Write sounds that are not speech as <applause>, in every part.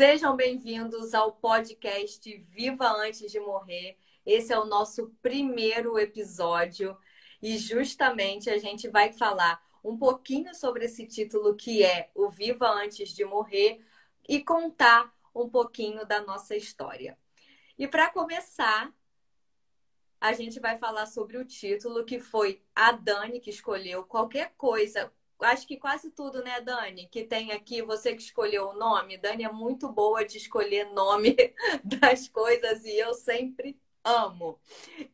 Sejam bem-vindos ao podcast Viva Antes de Morrer. Esse é o nosso primeiro episódio e justamente a gente vai falar um pouquinho sobre esse título que é O Viva Antes de Morrer e contar um pouquinho da nossa história. E para começar, a gente vai falar sobre o título que foi a Dani que escolheu qualquer coisa. Acho que quase tudo, né, Dani? Que tem aqui, você que escolheu o nome. Dani é muito boa de escolher nome <laughs> das coisas e eu sempre amo.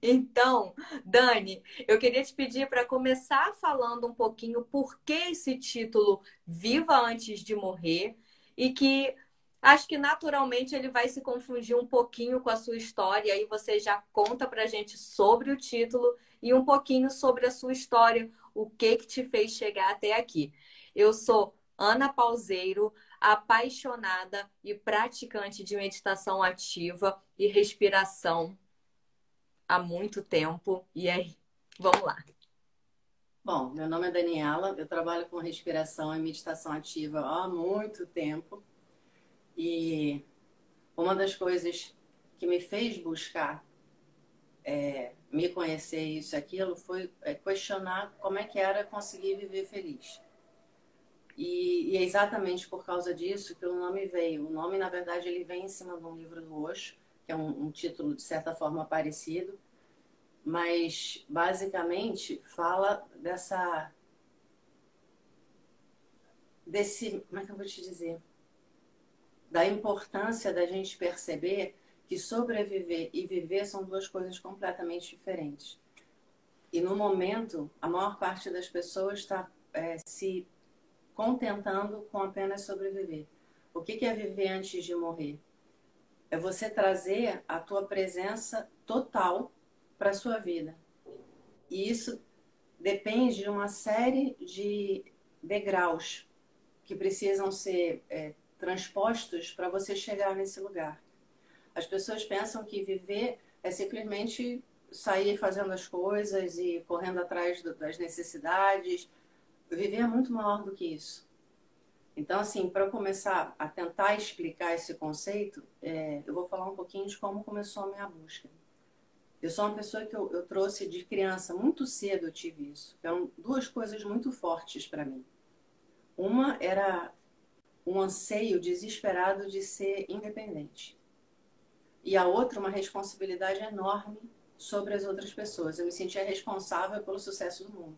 Então, Dani, eu queria te pedir para começar falando um pouquinho por que esse título Viva Antes de Morrer e que acho que naturalmente ele vai se confundir um pouquinho com a sua história. Aí você já conta para gente sobre o título e um pouquinho sobre a sua história, o que que te fez chegar até aqui. Eu sou Ana Pauseiro, apaixonada e praticante de meditação ativa e respiração há muito tempo. E aí, vamos lá. Bom, meu nome é Daniela, eu trabalho com respiração e meditação ativa há muito tempo. E uma das coisas que me fez buscar é, me conhecer isso aquilo foi é, questionar como é que era conseguir viver feliz. E, e, é exatamente por causa disso que o nome veio. O nome, na verdade, ele vem em cima de um livro do Osho, que é um, um título de certa forma parecido, mas basicamente fala dessa desse, como é que eu vou te dizer? da importância da gente perceber que sobreviver e viver são duas coisas completamente diferentes. E no momento, a maior parte das pessoas está é, se contentando com apenas sobreviver. O que, que é viver antes de morrer? É você trazer a tua presença total para a sua vida. E isso depende de uma série de degraus que precisam ser é, transpostos para você chegar nesse lugar. As pessoas pensam que viver é simplesmente sair fazendo as coisas e correndo atrás das necessidades. Viver é muito maior do que isso. Então, assim, para começar a tentar explicar esse conceito, é, eu vou falar um pouquinho de como começou a minha busca. Eu sou uma pessoa que eu, eu trouxe de criança, muito cedo eu tive isso. Eram duas coisas muito fortes para mim. Uma era um anseio desesperado de ser independente. E a outra, uma responsabilidade enorme sobre as outras pessoas. Eu me sentia responsável pelo sucesso do mundo.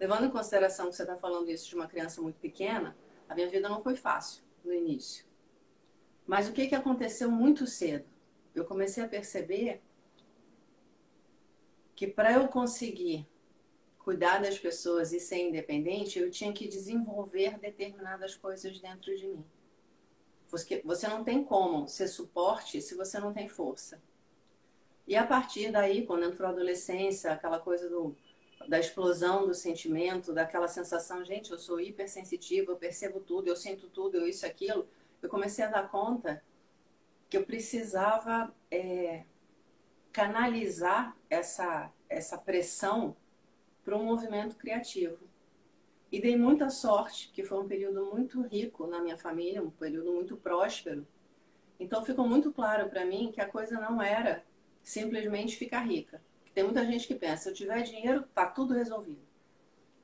Levando em consideração que você está falando isso de uma criança muito pequena, a minha vida não foi fácil no início. Mas o que, que aconteceu muito cedo? Eu comecei a perceber que para eu conseguir cuidar das pessoas e ser independente, eu tinha que desenvolver determinadas coisas dentro de mim. Porque você não tem como ser suporte se você não tem força. E a partir daí, quando entrou a adolescência, aquela coisa do, da explosão do sentimento, daquela sensação, gente, eu sou hipersensitiva, eu percebo tudo, eu sinto tudo, eu isso, aquilo, eu comecei a dar conta que eu precisava é, canalizar essa, essa pressão para um movimento criativo. E dei muita sorte, que foi um período muito rico na minha família, um período muito próspero. Então ficou muito claro para mim que a coisa não era simplesmente ficar rica. Tem muita gente que pensa, se eu tiver dinheiro, tá tudo resolvido.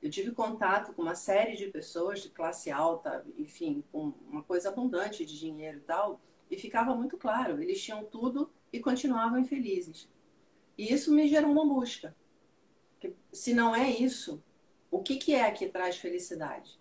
Eu tive contato com uma série de pessoas de classe alta, enfim, com uma coisa abundante de dinheiro e tal, e ficava muito claro, eles tinham tudo e continuavam infelizes. E isso me gerou uma busca se não é isso, o que, que é que traz felicidade?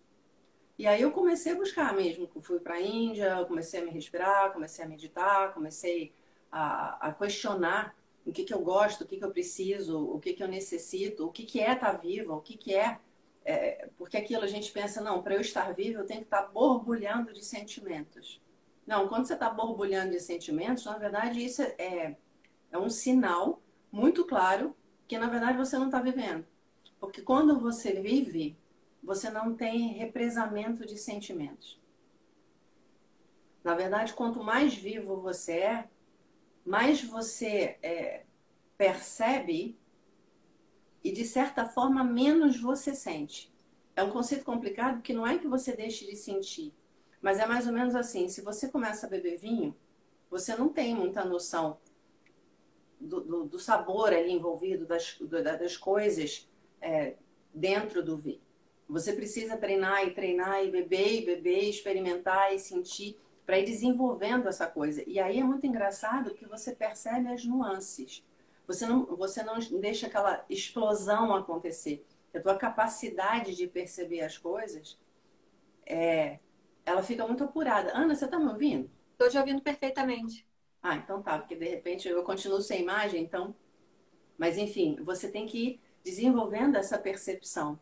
E aí eu comecei a buscar mesmo. Fui para a Índia, comecei a me respirar, comecei a meditar, comecei a, a questionar o que, que eu gosto, o que, que eu preciso, o que, que eu necessito, o que, que é estar tá viva, o que, que é, é. Porque aquilo a gente pensa, não, para eu estar viva eu tenho que estar tá borbulhando de sentimentos. Não, quando você está borbulhando de sentimentos, na verdade isso é, é um sinal muito claro que na verdade você não está vivendo. Porque quando você vive, você não tem represamento de sentimentos. Na verdade, quanto mais vivo você é, mais você é, percebe e, de certa forma, menos você sente. É um conceito complicado porque não é que você deixe de sentir, Mas é mais ou menos assim: se você começa a beber vinho, você não tem muita noção do, do, do sabor ali envolvido, das, do, das coisas é, dentro do vinho. Você precisa treinar e treinar e beber e beber, experimentar e sentir para ir desenvolvendo essa coisa. E aí é muito engraçado que você percebe as nuances. Você não, você não deixa aquela explosão acontecer. A tua capacidade de perceber as coisas, é, ela fica muito apurada. Ana, você está me ouvindo? Estou te ouvindo perfeitamente. Ah, então tá, porque de repente eu continuo sem imagem, então. Mas enfim, você tem que ir desenvolvendo essa percepção.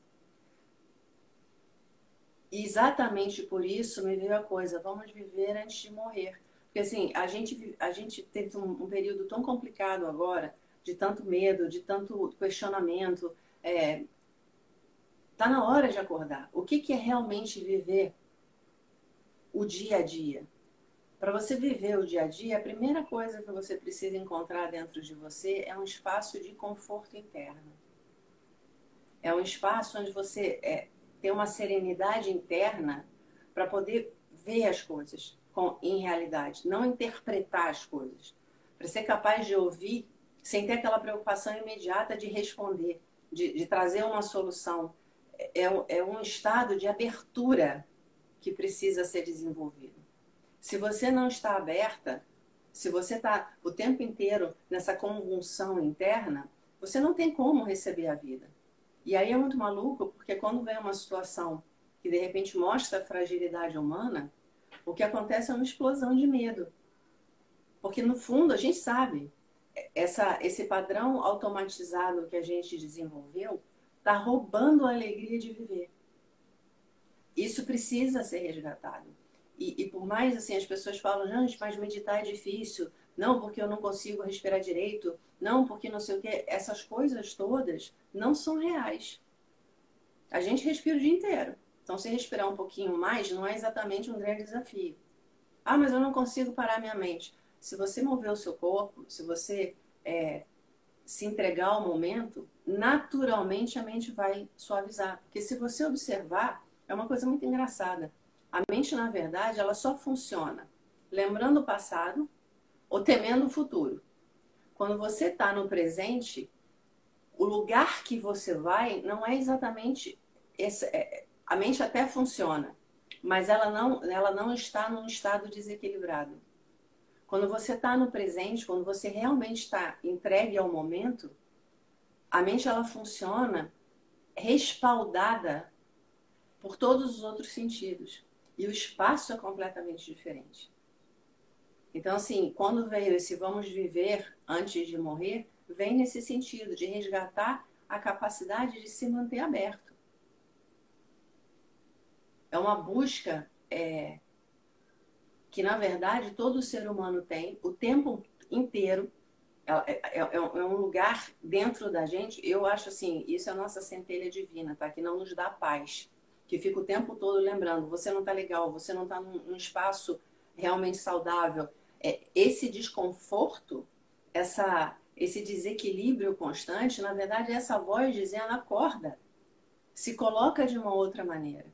E exatamente por isso me veio a coisa, vamos viver antes de morrer. Porque assim, a gente, a gente teve um, um período tão complicado agora, de tanto medo, de tanto questionamento. É, tá na hora de acordar. O que, que é realmente viver o dia a dia? Para você viver o dia a dia, a primeira coisa que você precisa encontrar dentro de você é um espaço de conforto interno. É um espaço onde você é, ter uma serenidade interna para poder ver as coisas com, em realidade, não interpretar as coisas. Para ser capaz de ouvir sem ter aquela preocupação imediata de responder, de, de trazer uma solução. É, é um estado de abertura que precisa ser desenvolvido. Se você não está aberta, se você está o tempo inteiro nessa convulsão interna, você não tem como receber a vida. E aí é muito maluco, porque quando vem uma situação que de repente mostra a fragilidade humana, o que acontece é uma explosão de medo. Porque no fundo a gente sabe, essa, esse padrão automatizado que a gente desenvolveu está roubando a alegria de viver. Isso precisa ser resgatado. E, e, por mais assim, as pessoas falam, gente, mas meditar é difícil. Não, porque eu não consigo respirar direito. Não, porque não sei o quê. Essas coisas todas não são reais. A gente respira o dia inteiro. Então, se respirar um pouquinho mais, não é exatamente um grande desafio. Ah, mas eu não consigo parar minha mente. Se você mover o seu corpo, se você é, se entregar ao momento, naturalmente a mente vai suavizar. Porque se você observar, é uma coisa muito engraçada. A mente, na verdade, ela só funciona lembrando o passado ou temendo o futuro. Quando você está no presente, o lugar que você vai não é exatamente esse, é, a mente até funciona, mas ela não, ela não está num estado desequilibrado. Quando você está no presente, quando você realmente está entregue ao momento, a mente ela funciona respaldada por todos os outros sentidos. E o espaço é completamente diferente. Então, assim, quando veio esse vamos viver antes de morrer, vem nesse sentido de resgatar a capacidade de se manter aberto. É uma busca é, que, na verdade, todo ser humano tem o tempo inteiro. É, é, é, é, um lugar dentro da gente, eu acho assim, isso é a nossa centelha divina, tá? Que não nos dá paz. Que fica o tempo todo lembrando, você não tá legal, você não tá num, num espaço realmente saudável. É, esse desconforto, essa esse desequilíbrio constante, na verdade, é essa voz dizendo acorda, se coloca de uma outra maneira.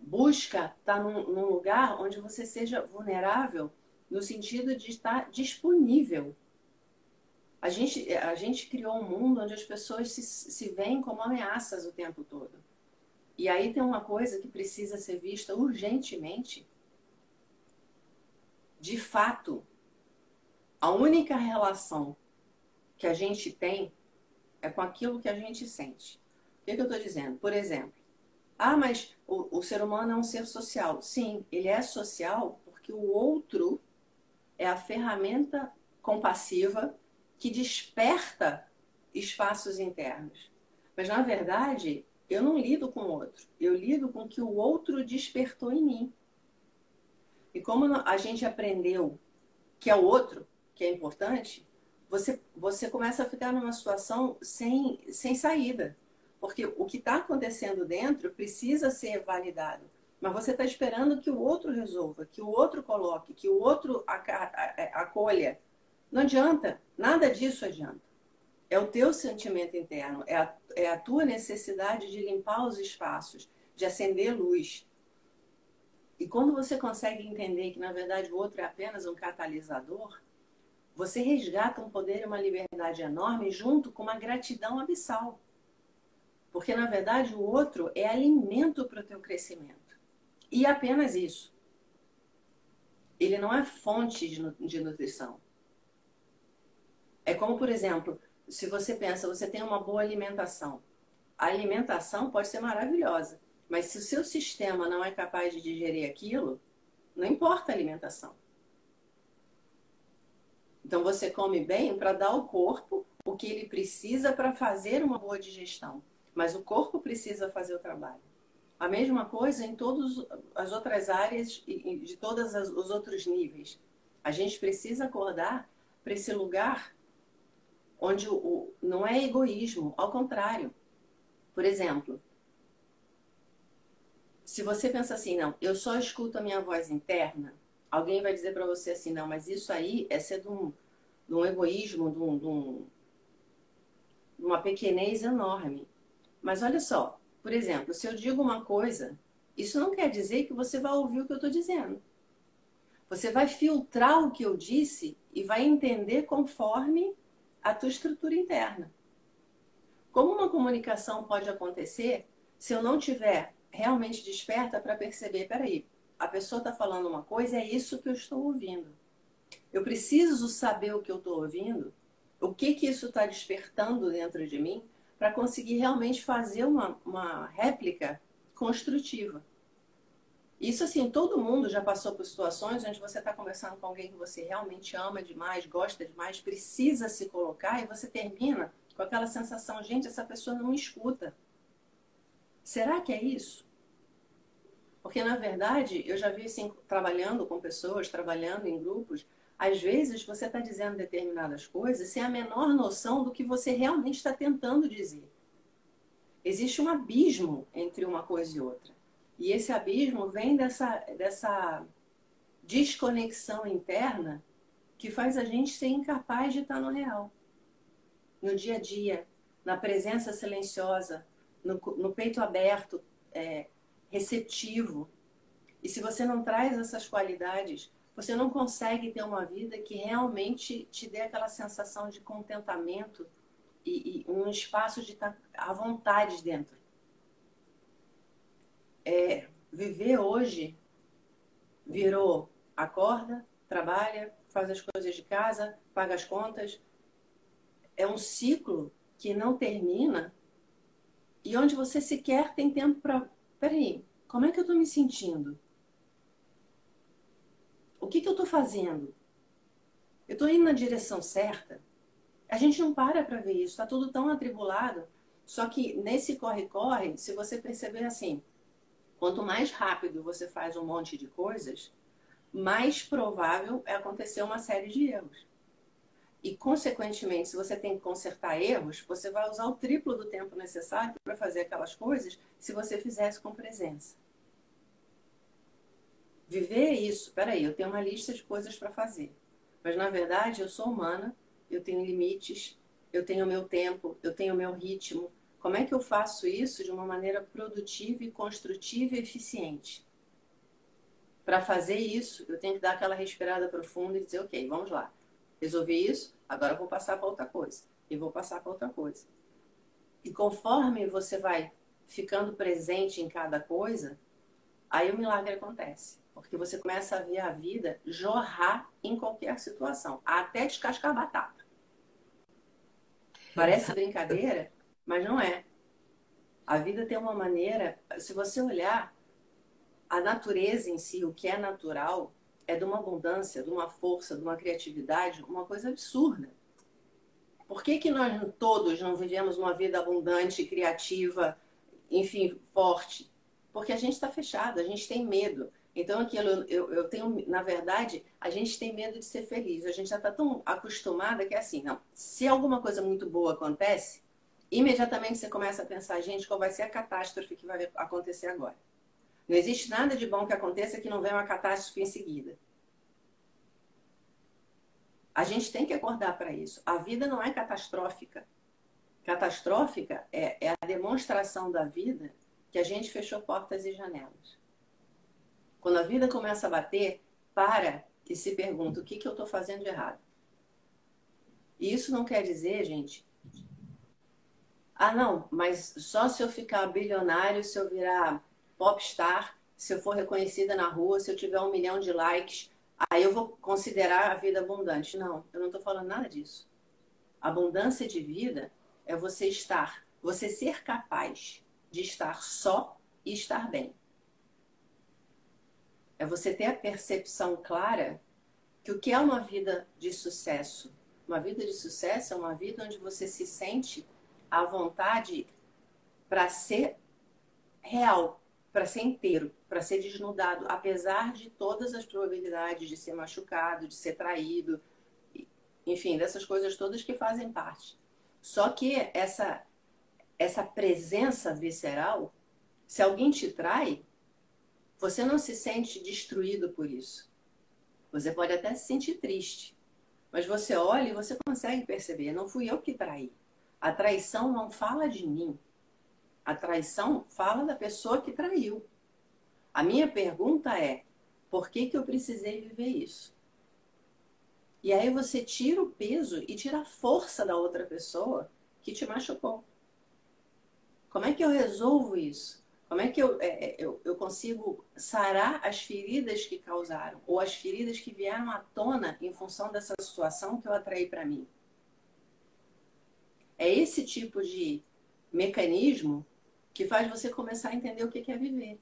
Busca estar tá num, num lugar onde você seja vulnerável no sentido de estar disponível. A gente, a gente criou um mundo onde as pessoas se, se veem como ameaças o tempo todo. E aí tem uma coisa que precisa ser vista urgentemente. De fato, a única relação que a gente tem é com aquilo que a gente sente. O que, é que eu estou dizendo? Por exemplo, ah, mas o, o ser humano é um ser social. Sim, ele é social porque o outro é a ferramenta compassiva que desperta espaços internos. Mas, na verdade, eu não lido com o outro. Eu lido com o que o outro despertou em mim. E como a gente aprendeu que é o outro, que é importante, você, você começa a ficar numa situação sem, sem saída. Porque o que está acontecendo dentro precisa ser validado. Mas você está esperando que o outro resolva, que o outro coloque, que o outro acolha. Não adianta, nada disso adianta. É o teu sentimento interno, é a, é a tua necessidade de limpar os espaços, de acender luz. E quando você consegue entender que, na verdade, o outro é apenas um catalisador, você resgata um poder e uma liberdade enorme junto com uma gratidão abissal. Porque, na verdade, o outro é alimento para o teu crescimento. E apenas isso. Ele não é fonte de nutrição. É como, por exemplo, se você pensa, você tem uma boa alimentação. A alimentação pode ser maravilhosa, mas se o seu sistema não é capaz de digerir aquilo, não importa a alimentação. Então você come bem para dar ao corpo o que ele precisa para fazer uma boa digestão. Mas o corpo precisa fazer o trabalho. A mesma coisa em todas as outras áreas e de todos os outros níveis. A gente precisa acordar para esse lugar onde o, não é egoísmo, ao contrário. Por exemplo, se você pensa assim, não, eu só escuto a minha voz interna, alguém vai dizer para você assim, não, mas isso aí é ser de um, de um egoísmo, de, um, de, um, de uma pequenez enorme. Mas olha só, por exemplo, se eu digo uma coisa, isso não quer dizer que você vai ouvir o que eu estou dizendo. Você vai filtrar o que eu disse e vai entender conforme a tua estrutura interna. Como uma comunicação pode acontecer se eu não tiver realmente desperta para perceber, peraí, a pessoa está falando uma coisa, é isso que eu estou ouvindo. Eu preciso saber o que eu estou ouvindo, o que que isso está despertando dentro de mim, para conseguir realmente fazer uma, uma réplica construtiva. Isso assim, todo mundo já passou por situações onde você está conversando com alguém que você realmente ama demais, gosta demais, precisa se colocar e você termina com aquela sensação, gente, essa pessoa não me escuta. Será que é isso? Porque, na verdade, eu já vi assim, trabalhando com pessoas, trabalhando em grupos, às vezes você está dizendo determinadas coisas sem a menor noção do que você realmente está tentando dizer. Existe um abismo entre uma coisa e outra. E esse abismo vem dessa, dessa desconexão interna que faz a gente ser incapaz de estar no real. No dia a dia, na presença silenciosa, no, no peito aberto, é, receptivo. E se você não traz essas qualidades você não consegue ter uma vida que realmente te dê aquela sensação de contentamento e, e um espaço de estar à vontade dentro. É, viver hoje virou acorda, trabalha, faz as coisas de casa, paga as contas. É um ciclo que não termina e onde você sequer tem tempo para. Peraí, como é que eu estou me sentindo? O que, que eu estou fazendo? Eu estou indo na direção certa? A gente não para para ver isso, está tudo tão atribulado. Só que nesse corre-corre, se você perceber assim, quanto mais rápido você faz um monte de coisas, mais provável é acontecer uma série de erros. E, consequentemente, se você tem que consertar erros, você vai usar o triplo do tempo necessário para fazer aquelas coisas se você fizesse com presença. Viver é isso. Peraí, eu tenho uma lista de coisas para fazer. Mas na verdade eu sou humana, eu tenho limites, eu tenho meu tempo, eu tenho meu ritmo. Como é que eu faço isso de uma maneira produtiva e construtiva e eficiente? Para fazer isso, eu tenho que dar aquela respirada profunda e dizer, ok, vamos lá. Resolvi isso, agora vou passar para outra coisa. E vou passar para outra coisa. E conforme você vai ficando presente em cada coisa, aí o milagre acontece. Porque você começa a ver a vida jorrar em qualquer situação, até descascar batata. Parece brincadeira, mas não é. A vida tem uma maneira, se você olhar a natureza em si, o que é natural, é de uma abundância, de uma força, de uma criatividade, uma coisa absurda. Por que, que nós todos não vivemos uma vida abundante, criativa, enfim, forte? Porque a gente está fechado, a gente tem medo. Então, aquilo, eu, eu tenho, na verdade, a gente tem medo de ser feliz. A gente já está tão acostumada que é assim, não. Se alguma coisa muito boa acontece, imediatamente você começa a pensar, gente, qual vai ser a catástrofe que vai acontecer agora? Não existe nada de bom que aconteça que não venha uma catástrofe em seguida. A gente tem que acordar para isso. A vida não é catastrófica. Catastrófica é, é a demonstração da vida que a gente fechou portas e janelas. Quando a vida começa a bater, para e se pergunta o que, que eu estou fazendo de errado. E isso não quer dizer, gente, ah, não, mas só se eu ficar bilionário, se eu virar popstar, se eu for reconhecida na rua, se eu tiver um milhão de likes, aí eu vou considerar a vida abundante. Não, eu não estou falando nada disso. Abundância de vida é você estar, você ser capaz de estar só e estar bem. É você ter a percepção clara que o que é uma vida de sucesso? Uma vida de sucesso é uma vida onde você se sente à vontade para ser real, para ser inteiro, para ser desnudado, apesar de todas as probabilidades de ser machucado, de ser traído, enfim, dessas coisas todas que fazem parte. Só que essa essa presença visceral, se alguém te trai, você não se sente destruído por isso. Você pode até se sentir triste, mas você olha e você consegue perceber, não fui eu que traí. A traição não fala de mim. A traição fala da pessoa que traiu. A minha pergunta é: por que, que eu precisei viver isso? E aí você tira o peso e tira a força da outra pessoa que te machucou. Como é que eu resolvo isso? Como é que eu, é, é eu, eu consigo sarar as feridas que causaram? Ou as feridas que vieram à tona em função dessa situação que eu atraí para mim? É esse tipo de mecanismo que faz você começar a entender o que é viver.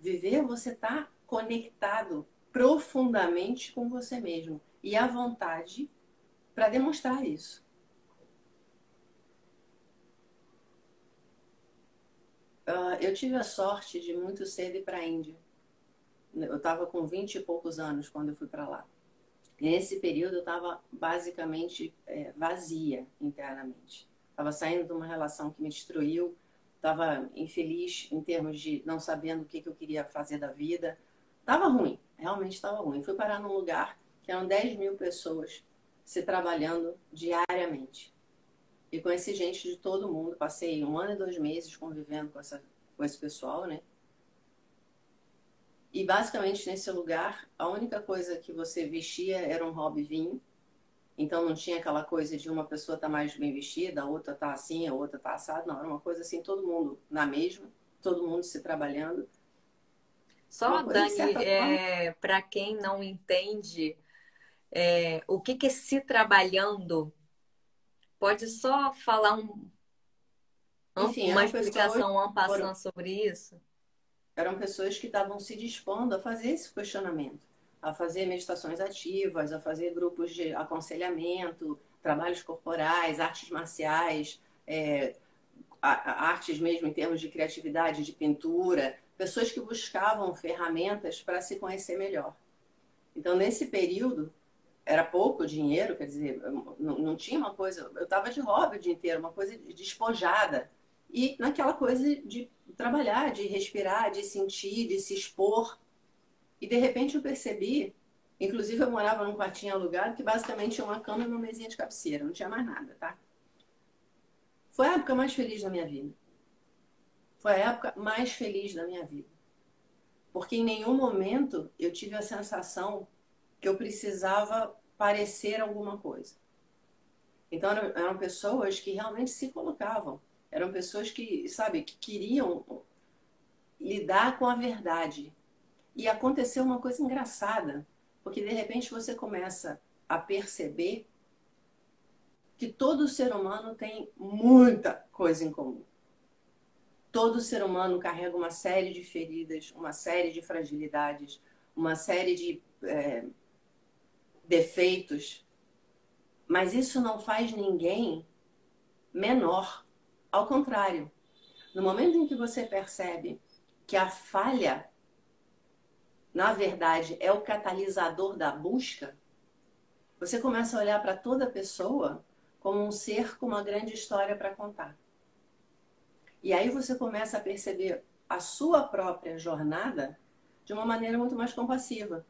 Viver, você está conectado profundamente com você mesmo e à vontade para demonstrar isso. Uh, eu tive a sorte de muito cedo ir para a Índia. Eu estava com 20 e poucos anos quando eu fui para lá. Nesse período eu estava basicamente é, vazia internamente. Estava saindo de uma relação que me destruiu, estava infeliz em termos de não sabendo o que, que eu queria fazer da vida. Estava ruim, realmente estava ruim. Fui parar num lugar que eram 10 mil pessoas se trabalhando diariamente. E conheci gente de todo mundo. Passei um ano e dois meses convivendo com, essa, com esse pessoal, né? E basicamente nesse lugar, a única coisa que você vestia era um hobby vinho. Então não tinha aquela coisa de uma pessoa estar tá mais bem vestida, a outra tá assim, a outra tá assada. Não, era uma coisa assim, todo mundo na mesma, todo mundo se trabalhando. Só, Dani, é, para quem não entende é, o que, que é se trabalhando, pode só falar um, Enfim, uma explicação ampassando sobre isso? Eram pessoas que estavam se dispondo a fazer esse questionamento, a fazer meditações ativas, a fazer grupos de aconselhamento, trabalhos corporais, artes marciais, é, artes mesmo em termos de criatividade, de pintura, pessoas que buscavam ferramentas para se conhecer melhor. Então, nesse período, era pouco dinheiro, quer dizer, não, não tinha uma coisa. Eu estava de hobby o dia inteiro, uma coisa despojada. E naquela coisa de trabalhar, de respirar, de sentir, de se expor. E de repente eu percebi, inclusive eu morava num quartinho alugado que basicamente tinha uma cama e uma mesinha de cabeceira, não tinha mais nada, tá? Foi a época mais feliz da minha vida. Foi a época mais feliz da minha vida. Porque em nenhum momento eu tive a sensação que eu precisava parecer alguma coisa. Então eram pessoas que realmente se colocavam eram pessoas que, sabe, que queriam lidar com a verdade. E aconteceu uma coisa engraçada, porque de repente você começa a perceber que todo ser humano tem muita coisa em comum. Todo ser humano carrega uma série de feridas, uma série de fragilidades, uma série de é, defeitos. Mas isso não faz ninguém menor. Ao contrário, no momento em que você percebe que a falha, na verdade, é o catalisador da busca, você começa a olhar para toda pessoa como um ser com uma grande história para contar. E aí você começa a perceber a sua própria jornada de uma maneira muito mais compassiva.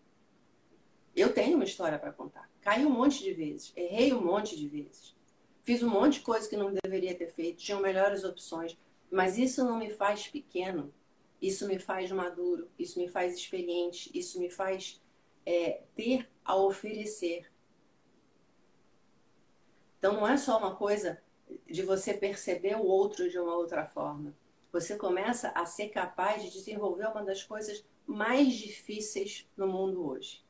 Eu tenho uma história para contar. Caí um monte de vezes, errei um monte de vezes. Fiz um monte de coisa que não deveria ter feito, tinham melhores opções, mas isso não me faz pequeno. Isso me faz maduro, isso me faz experiente, isso me faz é, ter a oferecer. Então não é só uma coisa de você perceber o outro de uma outra forma. Você começa a ser capaz de desenvolver uma das coisas mais difíceis no mundo hoje,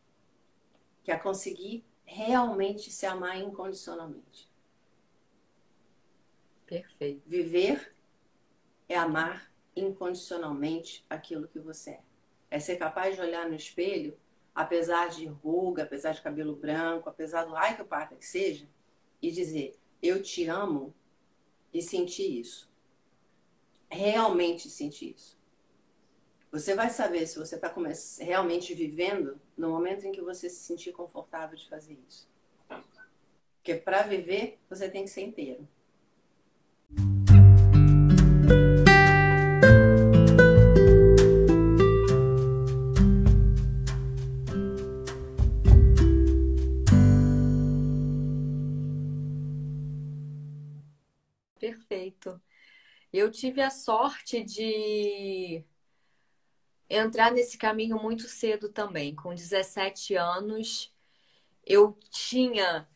que é conseguir realmente se amar incondicionalmente. Perfeito. Viver é amar incondicionalmente aquilo que você é. É ser capaz de olhar no espelho, apesar de ruga, apesar de cabelo branco, apesar do ai que parta que seja, e dizer: Eu te amo e sentir isso. Realmente sentir isso. Você vai saber se você está realmente vivendo no momento em que você se sentir confortável de fazer isso. Porque para viver, você tem que ser inteiro. Perfeito. Eu tive a sorte de entrar nesse caminho muito cedo também. Com 17 anos, eu tinha,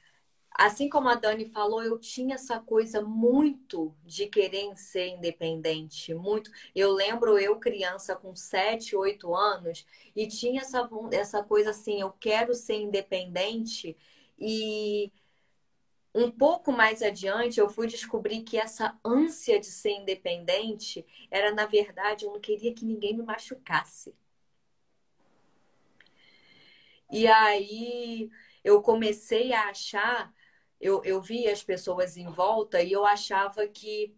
assim como a Dani falou, eu tinha essa coisa muito de querer ser independente, muito. Eu lembro eu criança com 7, 8 anos e tinha essa essa coisa assim, eu quero ser independente e um pouco mais adiante, eu fui descobrir que essa ânsia de ser independente era, na verdade, eu não queria que ninguém me machucasse. E aí eu comecei a achar, eu, eu via as pessoas em volta e eu achava que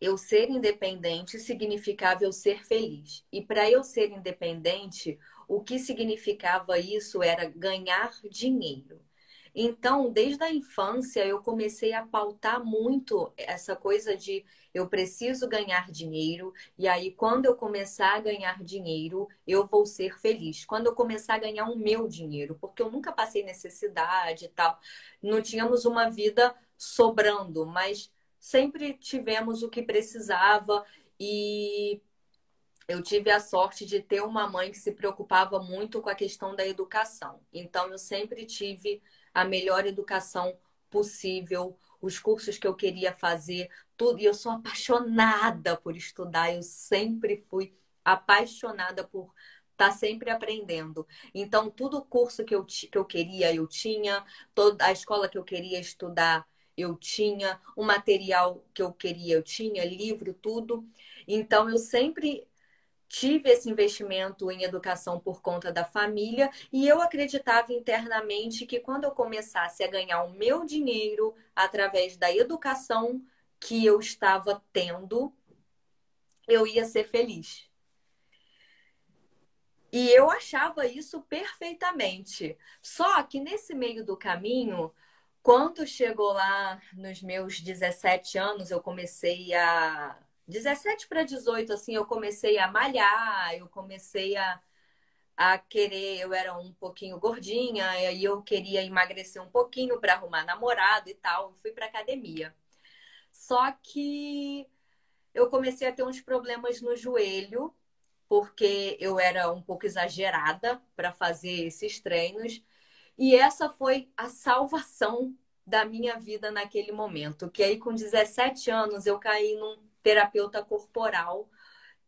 eu ser independente significava eu ser feliz. E para eu ser independente, o que significava isso era ganhar dinheiro. Então, desde a infância, eu comecei a pautar muito essa coisa de eu preciso ganhar dinheiro, e aí, quando eu começar a ganhar dinheiro, eu vou ser feliz. Quando eu começar a ganhar o meu dinheiro, porque eu nunca passei necessidade e tal, não tínhamos uma vida sobrando, mas sempre tivemos o que precisava e eu tive a sorte de ter uma mãe que se preocupava muito com a questão da educação. Então, eu sempre tive a melhor educação possível, os cursos que eu queria fazer, tudo. E eu sou apaixonada por estudar, eu sempre fui apaixonada por estar tá sempre aprendendo. Então, todo o curso que eu, que eu queria, eu tinha, toda a escola que eu queria estudar, eu tinha, o material que eu queria, eu tinha, livro, tudo. Então, eu sempre tive esse investimento em educação por conta da família e eu acreditava internamente que quando eu começasse a ganhar o meu dinheiro através da educação que eu estava tendo, eu ia ser feliz. E eu achava isso perfeitamente. Só que nesse meio do caminho, quando chegou lá nos meus 17 anos, eu comecei a 17 para 18, assim, eu comecei a malhar, eu comecei a, a querer, eu era um pouquinho gordinha, e aí eu queria emagrecer um pouquinho para arrumar namorado e tal, fui para academia. Só que eu comecei a ter uns problemas no joelho, porque eu era um pouco exagerada para fazer esses treinos, e essa foi a salvação da minha vida naquele momento, que aí com 17 anos eu caí num terapeuta corporal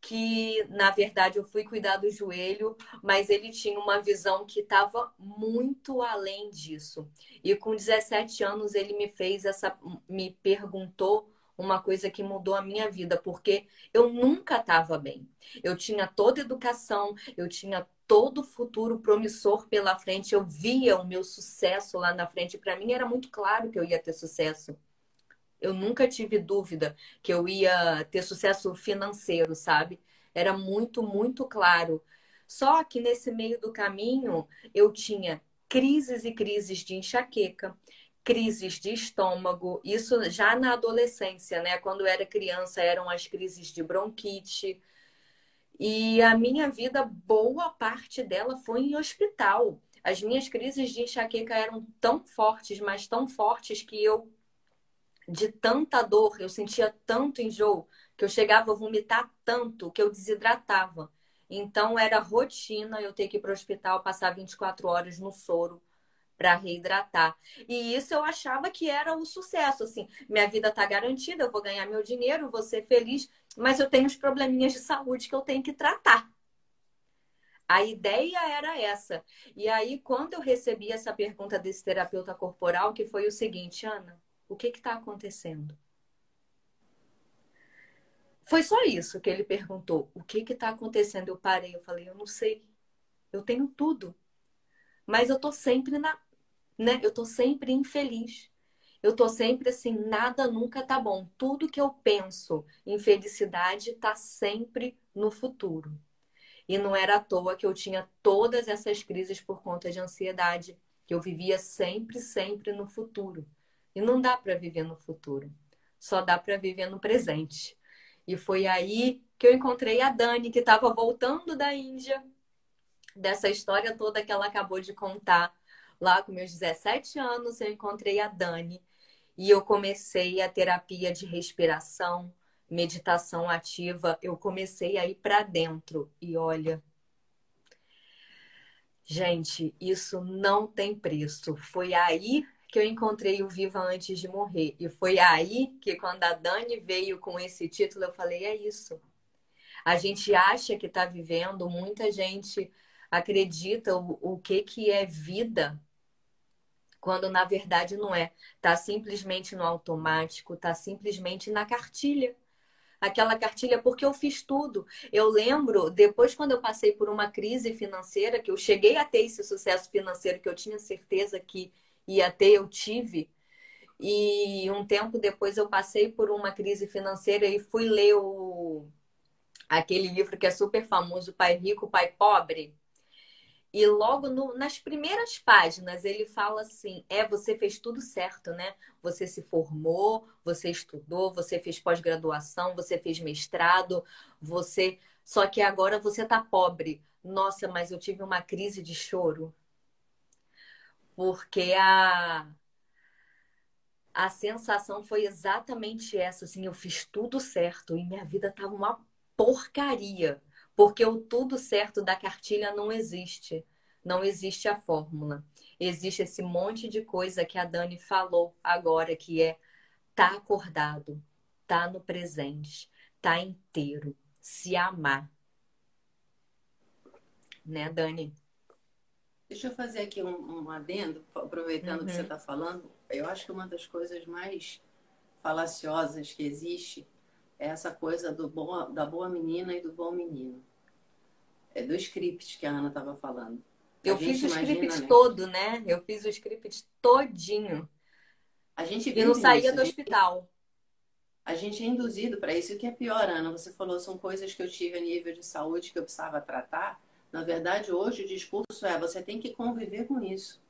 que na verdade eu fui cuidar do joelho, mas ele tinha uma visão que estava muito além disso. E com 17 anos ele me fez essa me perguntou uma coisa que mudou a minha vida, porque eu nunca estava bem. Eu tinha toda educação, eu tinha todo futuro promissor pela frente, eu via o meu sucesso lá na frente, para mim era muito claro que eu ia ter sucesso eu nunca tive dúvida que eu ia ter sucesso financeiro, sabe? Era muito, muito claro. Só que nesse meio do caminho eu tinha crises e crises de enxaqueca, crises de estômago, isso já na adolescência, né? Quando eu era criança eram as crises de bronquite. E a minha vida, boa parte dela foi em hospital. As minhas crises de enxaqueca eram tão fortes, mas tão fortes que eu de tanta dor, eu sentia tanto enjoo que eu chegava a vomitar tanto que eu desidratava. Então era rotina eu ter que ir para o hospital, passar 24 horas no soro para reidratar. E isso eu achava que era o sucesso, assim, minha vida está garantida, eu vou ganhar meu dinheiro, vou ser feliz, mas eu tenho os probleminhas de saúde que eu tenho que tratar. A ideia era essa. E aí, quando eu recebi essa pergunta desse terapeuta corporal, que foi o seguinte, Ana, o que está acontecendo? Foi só isso que ele perguntou. O que está acontecendo? Eu parei, eu falei, eu não sei. Eu tenho tudo. Mas eu tô sempre na, né? Eu tô sempre infeliz. Eu tô sempre assim, nada nunca tá bom. Tudo que eu penso em felicidade tá sempre no futuro. E não era à toa que eu tinha todas essas crises por conta de ansiedade, que eu vivia sempre, sempre no futuro. E não dá para viver no futuro, só dá para viver no presente. E foi aí que eu encontrei a Dani, que estava voltando da Índia, dessa história toda que ela acabou de contar. Lá com meus 17 anos, eu encontrei a Dani e eu comecei a terapia de respiração, meditação ativa, eu comecei a ir para dentro e olha, gente, isso não tem preço. Foi aí que eu encontrei o Viva Antes de Morrer. E foi aí que, quando a Dani veio com esse título, eu falei: é isso. A gente acha que está vivendo, muita gente acredita o, o que, que é vida, quando na verdade não é. Está simplesmente no automático, está simplesmente na cartilha aquela cartilha porque eu fiz tudo. Eu lembro, depois quando eu passei por uma crise financeira, que eu cheguei a ter esse sucesso financeiro que eu tinha certeza que ia ter, eu tive. E um tempo depois eu passei por uma crise financeira e fui ler o aquele livro que é super famoso, Pai Rico, Pai Pobre. E logo no, nas primeiras páginas ele fala assim: é, você fez tudo certo, né? Você se formou, você estudou, você fez pós-graduação, você fez mestrado, você. Só que agora você tá pobre. Nossa, mas eu tive uma crise de choro. Porque a. A sensação foi exatamente essa, assim, eu fiz tudo certo e minha vida tava uma porcaria. Porque o tudo certo da cartilha não existe. Não existe a fórmula. Existe esse monte de coisa que a Dani falou agora, que é tá acordado, tá no presente, tá inteiro, se amar. Né, Dani? Deixa eu fazer aqui um, um adendo, aproveitando uhum. que você está falando. Eu acho que uma das coisas mais falaciosas que existe é essa coisa do bom, da boa menina e do bom menino é, do script que a Ana estava falando. Eu fiz o script né? todo, né? Eu fiz o script todinho. A gente e não saía do hospital. A gente é induzido para isso. O que é pior, Ana? Você falou são coisas que eu tive a nível de saúde que eu precisava tratar. Na verdade, hoje o discurso é você tem que conviver com isso.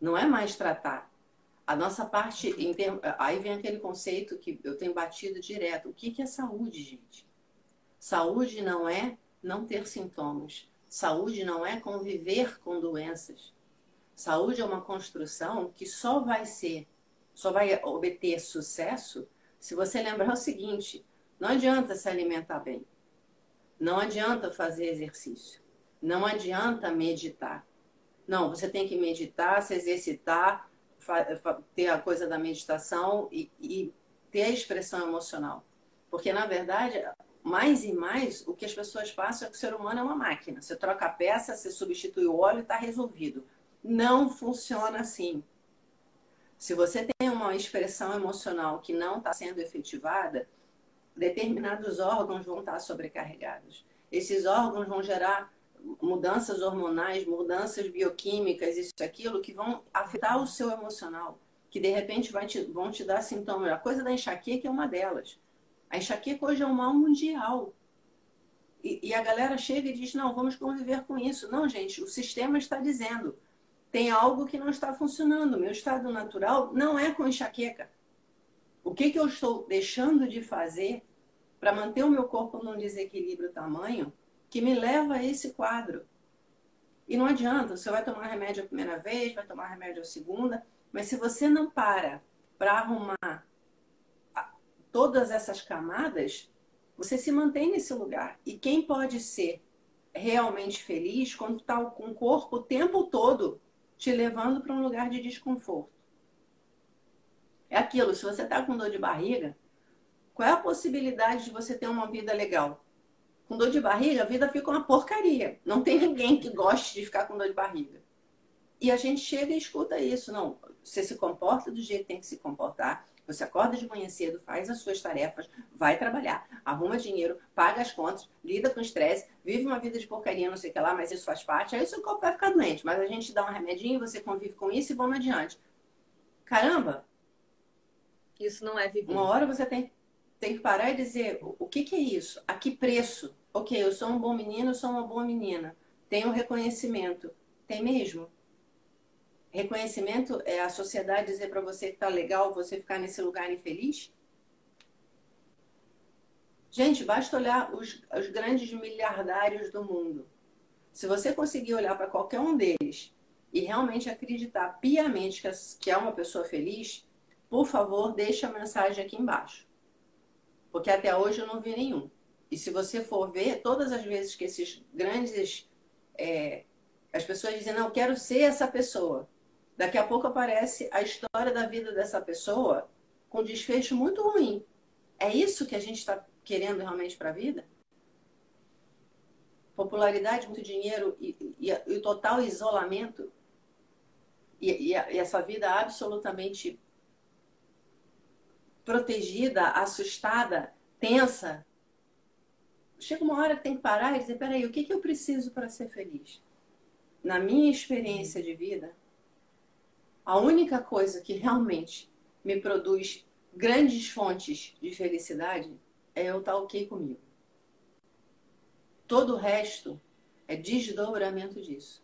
Não é mais tratar. A nossa parte, aí vem aquele conceito que eu tenho batido direto. O que é saúde, gente? Saúde não é não ter sintomas. Saúde não é conviver com doenças. Saúde é uma construção que só vai ser, só vai obter sucesso se você lembrar o seguinte: não adianta se alimentar bem, não adianta fazer exercício, não adianta meditar. Não, você tem que meditar, se exercitar, ter a coisa da meditação e, e ter a expressão emocional. Porque, na verdade, mais e mais, o que as pessoas passam é que o ser humano é uma máquina. Você troca a peça, você substitui o óleo e está resolvido. Não funciona assim. Se você tem uma expressão emocional que não está sendo efetivada, determinados órgãos vão estar sobrecarregados. Esses órgãos vão gerar mudanças hormonais, mudanças bioquímicas, isso aquilo, que vão afetar o seu emocional, que de repente te, vão te dar sintomas. A coisa da enxaqueca é uma delas. A enxaqueca hoje é um mal mundial. E, e, a galera chega e diz: não, vamos conviver com isso. Não, gente, o sistema está dizendo: tem algo que não está funcionando. Meu estado natural não é com enxaqueca. O que, que eu estou deixando de fazer para manter o meu corpo num desequilíbrio tamanho que me leva a esse quadro? E não adianta, você vai tomar remédio a primeira vez, vai tomar remédio a segunda, mas se você não para para arrumar todas essas camadas, você se mantém nesse lugar. E quem pode ser realmente feliz quando está com o corpo o tempo todo te levando para um lugar de desconforto? É aquilo, se você está com dor de barriga, qual é a possibilidade de você ter uma vida legal? Com dor de barriga, a vida fica uma porcaria. Não tem ninguém que goste de ficar com dor de barriga. E a gente chega e escuta isso. Não, você se comporta do jeito que tem que se comportar. Você acorda de manhã cedo, faz as suas tarefas, vai trabalhar, arruma dinheiro, paga as contas, lida com estresse, vive uma vida de porcaria, não sei o que lá, mas isso faz parte. Aí o seu corpo vai ficar doente. Mas a gente dá um remedinho, você convive com isso e vamos adiante. Caramba! Isso não é viver. Uma hora você tem, tem que parar e dizer: o que, que é isso? A que preço? Ok, eu sou um bom menino, eu sou uma boa menina. Tenho um reconhecimento. Tem mesmo? Reconhecimento é a sociedade dizer para você que tá legal você ficar nesse lugar infeliz? Gente, basta olhar os, os grandes miliardários do mundo. Se você conseguir olhar para qualquer um deles e realmente acreditar piamente que, que é uma pessoa feliz, por favor, deixe a mensagem aqui embaixo. Porque até hoje eu não vi nenhum. E se você for ver, todas as vezes que esses grandes. É, as pessoas dizem, não, quero ser essa pessoa. Daqui a pouco aparece a história da vida dessa pessoa com desfecho muito ruim. É isso que a gente está querendo realmente para a vida? Popularidade, muito dinheiro e, e, e o total isolamento e, e, essa vida absolutamente protegida, assustada, tensa. Chega uma hora que tem que parar e dizer: peraí, o que, que eu preciso para ser feliz? Na minha experiência de vida, a única coisa que realmente me produz grandes fontes de felicidade é eu estar ok comigo. Todo o resto é desdobramento disso.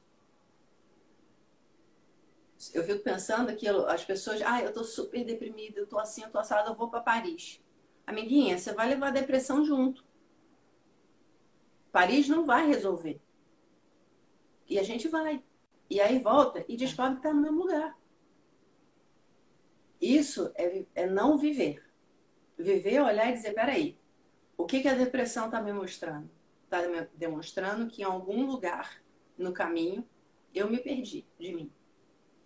Eu fico pensando que as pessoas, ah, eu tô super deprimida, eu tô assim, eu tô assada, eu vou para Paris. Amiguinha, você vai levar a depressão junto. Paris não vai resolver. E a gente vai. E aí volta e descobre que está no mesmo lugar. Isso é, é não viver. Viver olhar e dizer, peraí, o que, que a depressão está me mostrando? Está demonstrando que em algum lugar no caminho eu me perdi de mim.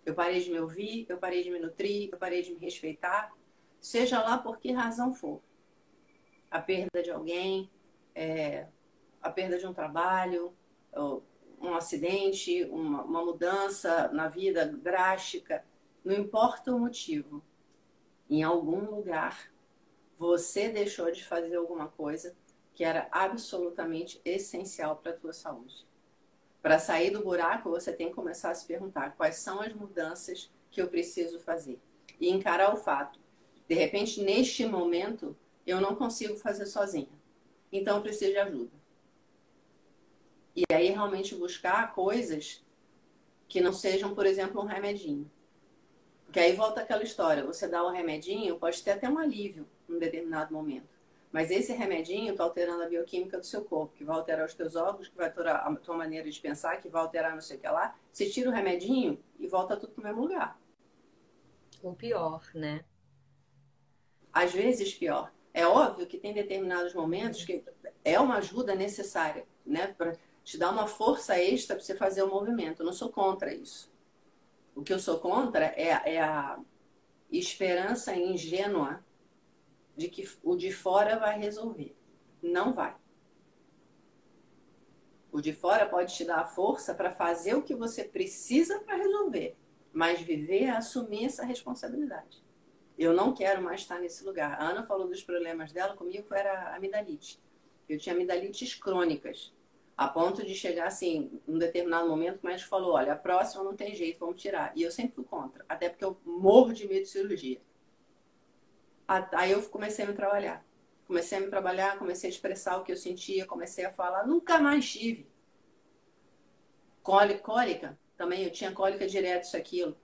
Eu parei de me ouvir, eu parei de me nutrir, eu parei de me respeitar, seja lá por que razão for. A perda de alguém, é, a perda de um trabalho, um acidente, uma, uma mudança na vida drástica, não importa o motivo, em algum lugar você deixou de fazer alguma coisa que era absolutamente essencial para a tua saúde. Para sair do buraco, você tem que começar a se perguntar quais são as mudanças que eu preciso fazer e encarar o fato. De repente, neste momento, eu não consigo fazer sozinha. Então, eu preciso de ajuda. E aí, realmente buscar coisas que não sejam, por exemplo, um remedinho. Porque aí volta aquela história, você dá um remedinho, pode ter até um alívio em um determinado momento. Mas esse remedinho está alterando a bioquímica do seu corpo, que vai alterar os teus órgãos, que vai alterar a tua maneira de pensar, que vai alterar não sei o que lá. Você tira o remedinho e volta tudo para o mesmo lugar. Ou pior, né? Às vezes pior. É óbvio que tem determinados momentos que é uma ajuda necessária, né? Para te dar uma força extra para você fazer o movimento. Eu não sou contra isso. O que eu sou contra é, é a esperança ingênua de que o de fora vai resolver. Não vai. O de fora pode te dar a força para fazer o que você precisa para resolver, mas viver é assumir essa responsabilidade. Eu não quero mais estar nesse lugar. A Ana falou dos problemas dela comigo, era amidalite. Eu tinha amidalites crônicas. A ponto de chegar assim, num determinado momento, o médico falou: olha, a próxima não tem jeito, vamos tirar. E eu sempre fui contra, até porque eu morro de medo de cirurgia. Aí eu comecei a me trabalhar. Comecei a me trabalhar, comecei a expressar o que eu sentia, comecei a falar. Nunca mais tive. Cólica, também, eu tinha cólica direto, isso, aquilo.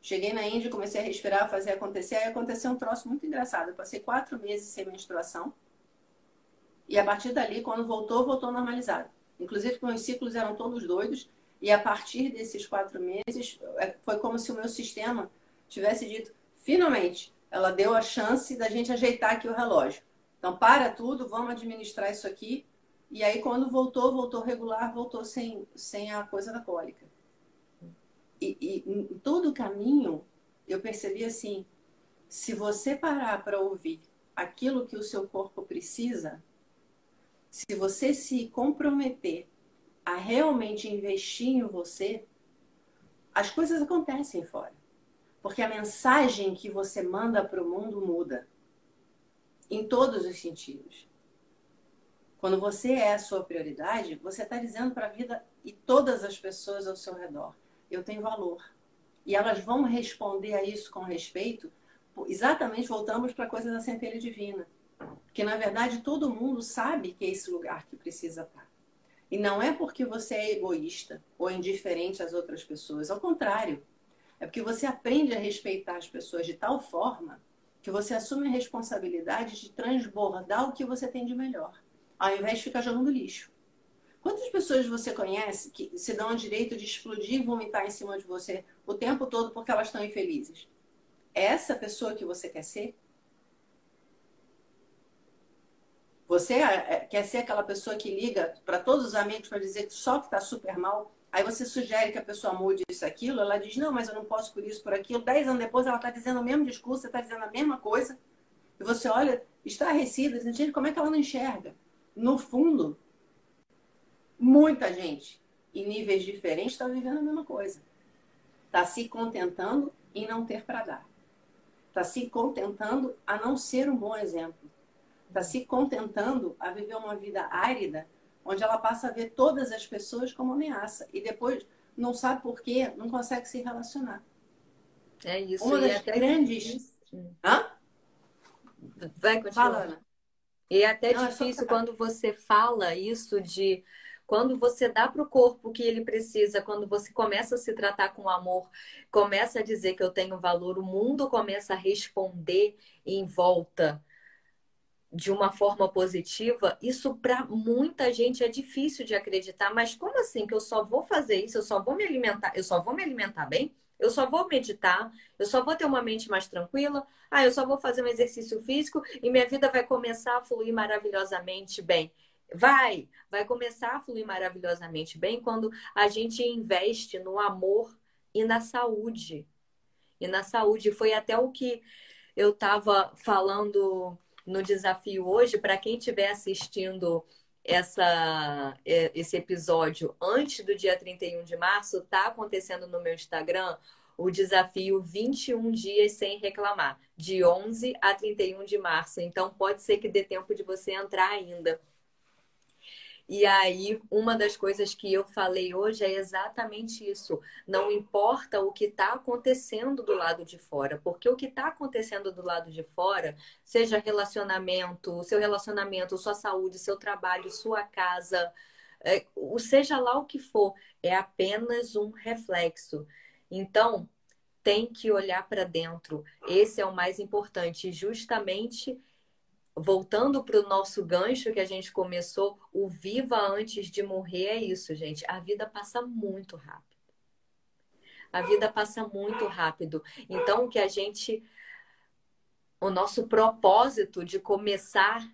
Cheguei na Índia, comecei a respirar, fazer acontecer. Aí aconteceu um troço muito engraçado. Eu passei quatro meses sem menstruação. E a partir dali, quando voltou, voltou normalizado. Inclusive, meus ciclos eram todos doidos. E a partir desses quatro meses, é, foi como se o meu sistema tivesse dito: finalmente, ela deu a chance da gente ajeitar aqui o relógio. Então, para tudo, vamos administrar isso aqui. E aí, quando voltou, voltou regular, voltou sem, sem a coisa da cólica. E, e em todo o caminho, eu percebi assim: se você parar para ouvir aquilo que o seu corpo precisa, se você se comprometer a realmente investir em você, as coisas acontecem fora. Porque a mensagem que você manda para o mundo muda. Em todos os sentidos. Quando você é a sua prioridade, você está dizendo para a vida e todas as pessoas ao seu redor: eu tenho valor. E elas vão responder a isso com respeito. Exatamente, voltamos para a coisa da centelha divina. Porque, na verdade, todo mundo sabe que é esse lugar que precisa estar. E não é porque você é egoísta ou indiferente às outras pessoas. Ao contrário. É porque você aprende a respeitar as pessoas de tal forma que você assume a responsabilidade de transbordar o que você tem de melhor, ao invés de ficar jogando lixo. Quantas pessoas você conhece que se dão o direito de explodir e vomitar em cima de você o tempo todo porque elas estão infelizes? É essa pessoa que você quer ser? Você é, quer ser aquela pessoa que liga para todos os amigos para dizer que só que está super mal? Aí você sugere que a pessoa mude isso, aquilo. Ela diz, não, mas eu não posso por isso, por aquilo. Dez anos depois ela está dizendo o mesmo discurso, você está dizendo a mesma coisa. E você olha, estarrecida, dizendo, como é que ela não enxerga? No fundo, muita gente, em níveis diferentes, está vivendo a mesma coisa. Está se contentando em não ter para dar. Está se contentando a não ser um bom exemplo está se contentando a viver uma vida árida, onde ela passa a ver todas as pessoas como ameaça e depois não sabe por quê, não consegue se relacionar. É isso. Uma das grandes. Hã? Vai continuar. Fala, E é até não, é difícil é quando você fala isso de quando você dá para o corpo o que ele precisa, quando você começa a se tratar com amor, começa a dizer que eu tenho valor, o mundo começa a responder em volta de uma forma positiva, isso para muita gente é difícil de acreditar. Mas como assim que eu só vou fazer isso? Eu só vou me alimentar? Eu só vou me alimentar bem? Eu só vou meditar? Eu só vou ter uma mente mais tranquila? Ah, eu só vou fazer um exercício físico e minha vida vai começar a fluir maravilhosamente bem. Vai, vai começar a fluir maravilhosamente bem quando a gente investe no amor e na saúde. E na saúde foi até o que eu estava falando no desafio hoje, para quem estiver assistindo essa, é, esse episódio antes do dia 31 de março, está acontecendo no meu Instagram o desafio 21 dias sem reclamar, de 11 a 31 de março. Então, pode ser que dê tempo de você entrar ainda. E aí, uma das coisas que eu falei hoje é exatamente isso. Não importa o que está acontecendo do lado de fora, porque o que está acontecendo do lado de fora, seja relacionamento, seu relacionamento, sua saúde, seu trabalho, sua casa, é, seja lá o que for, é apenas um reflexo. Então, tem que olhar para dentro. Esse é o mais importante. Justamente voltando para o nosso gancho que a gente começou, o viva antes de morrer é isso, gente. A vida passa muito rápido. A vida passa muito rápido. Então, que a gente. O nosso propósito de começar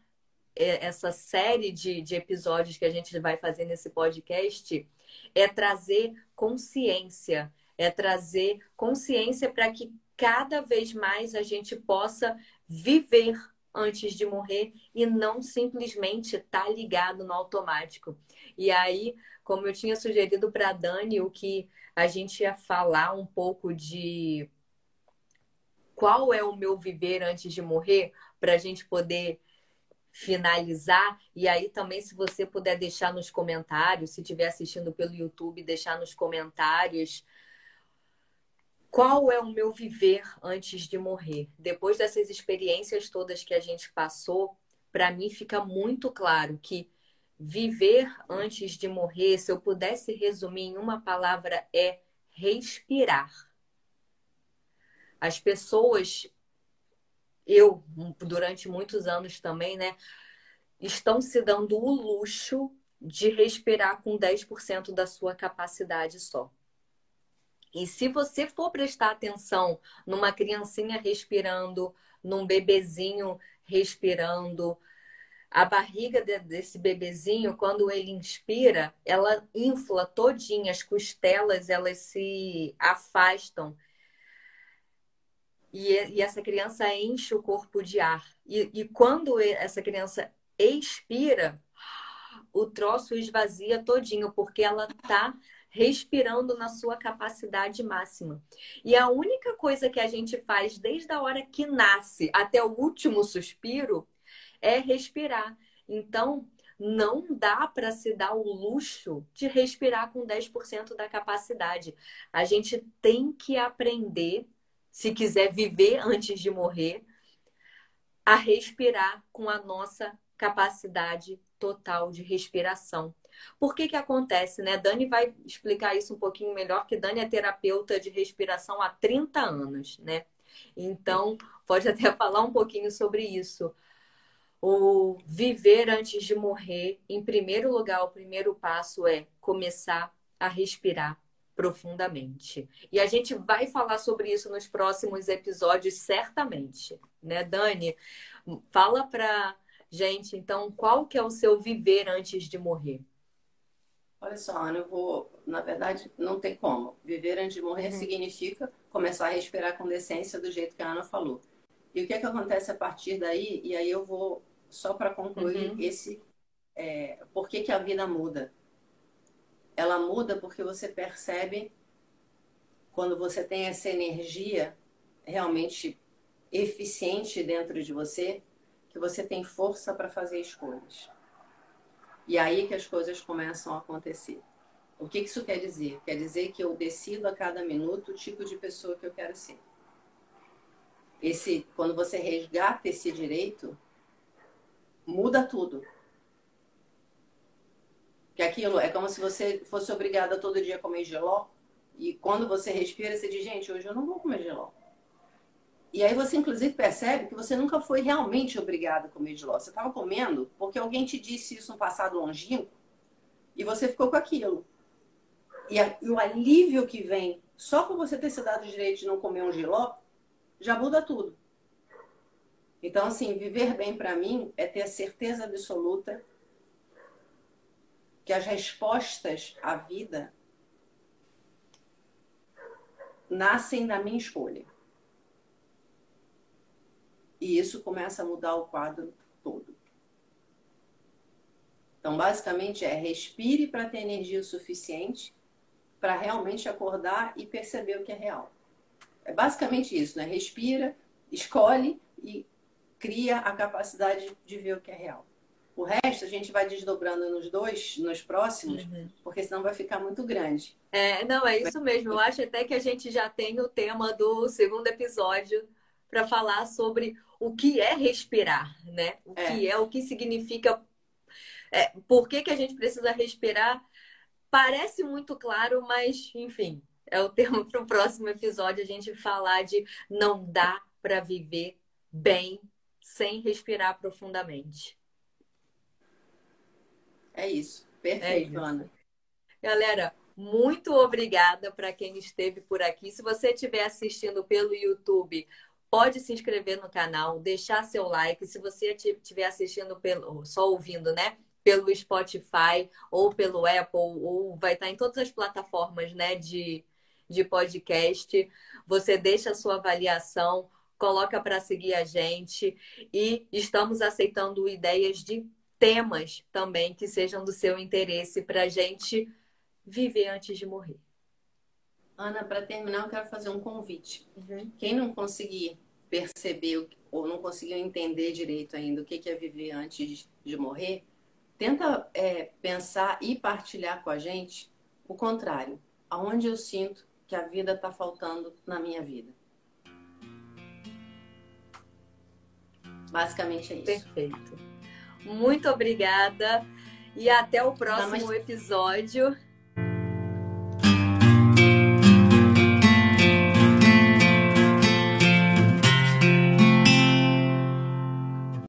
é, essa série de, de episódios que a gente vai fazer nesse podcast é trazer consciência, é trazer consciência para que cada vez mais a gente possa viver antes de morrer e não simplesmente tá ligado no automático. E aí, como eu tinha sugerido para Dani, o que a gente ia falar um pouco de qual é o meu viver antes de morrer, para a gente poder finalizar. E aí também, se você puder deixar nos comentários, se estiver assistindo pelo YouTube, deixar nos comentários qual é o meu viver antes de morrer? Depois dessas experiências todas que a gente passou, para mim fica muito claro que viver antes de morrer, se eu pudesse resumir em uma palavra, é respirar. As pessoas, eu, durante muitos anos também, né, estão se dando o luxo de respirar com 10% da sua capacidade só. E se você for prestar atenção numa criancinha respirando, num bebezinho respirando, a barriga desse bebezinho, quando ele inspira, ela infla todinha, as costelas elas se afastam. E, e essa criança enche o corpo de ar. E, e quando essa criança expira, o troço esvazia todinho, porque ela tá respirando na sua capacidade máxima. E a única coisa que a gente faz desde a hora que nasce até o último suspiro é respirar. Então, não dá para se dar o luxo de respirar com 10% da capacidade. A gente tem que aprender, se quiser viver antes de morrer, a respirar com a nossa capacidade total de respiração. Por que que acontece, né? Dani vai explicar isso um pouquinho melhor, que Dani é terapeuta de respiração há 30 anos, né? Então, pode até <laughs> falar um pouquinho sobre isso o viver antes de morrer, em primeiro lugar, o primeiro passo é começar a respirar profundamente. E a gente vai falar sobre isso nos próximos episódios, certamente, né, Dani? Fala para gente, então, qual que é o seu viver antes de morrer? Olha só, Ana, eu vou, na verdade, não tem como. Viver antes de morrer uhum. significa começar a respirar com decência do jeito que a Ana falou. E o que é que acontece a partir daí? E aí eu vou só para concluir uhum. esse é, por que, que a vida muda. Ela muda porque você percebe quando você tem essa energia realmente eficiente dentro de você, que você tem força para fazer escolhas. E aí que as coisas começam a acontecer. O que isso quer dizer? Quer dizer que eu decido a cada minuto o tipo de pessoa que eu quero ser. Esse, quando você resgata esse direito, muda tudo. Que aquilo é como se você fosse obrigada todo dia a comer geló. E quando você respira, você diz, gente, hoje eu não vou comer geló. E aí você, inclusive, percebe que você nunca foi realmente obrigada a comer geló. Você estava comendo porque alguém te disse isso no passado longínquo e você ficou com aquilo. E, a, e o alívio que vem só por você ter se dado o direito de não comer um geló já muda tudo. Então, assim, viver bem para mim é ter a certeza absoluta que as respostas à vida nascem da minha escolha. E isso começa a mudar o quadro todo. Então, basicamente, é respire para ter energia suficiente para realmente acordar e perceber o que é real. É basicamente isso, né? Respira, escolhe e cria a capacidade de ver o que é real. O resto a gente vai desdobrando nos dois, nos próximos, uhum. porque senão vai ficar muito grande. É, não, é isso mesmo. Eu acho até que a gente já tem o tema do segundo episódio para falar sobre o que é respirar, né? O é. que é, o que significa. É, por que, que a gente precisa respirar? Parece muito claro, mas, enfim, é o tema <laughs> para o próximo episódio a gente falar de não dá para viver bem sem respirar profundamente. É isso. Perfeito, é isso. Ana. Galera, muito obrigada para quem esteve por aqui. Se você estiver assistindo pelo YouTube, pode se inscrever no canal, deixar seu like. Se você estiver assistindo pelo, só ouvindo, né? Pelo Spotify ou pelo Apple, ou vai estar em todas as plataformas né, de, de podcast. Você deixa a sua avaliação, coloca para seguir a gente e estamos aceitando ideias de temas também que sejam do seu interesse para a gente viver antes de morrer. Ana, para terminar, eu quero fazer um convite. Uhum. Quem não conseguir perceber ou não conseguiu entender direito ainda o que é viver antes de morrer, tenta é, pensar e partilhar com a gente o contrário. Aonde eu sinto que a vida está faltando na minha vida. Basicamente é isso. Perfeito. Muito obrigada e até o próximo episódio.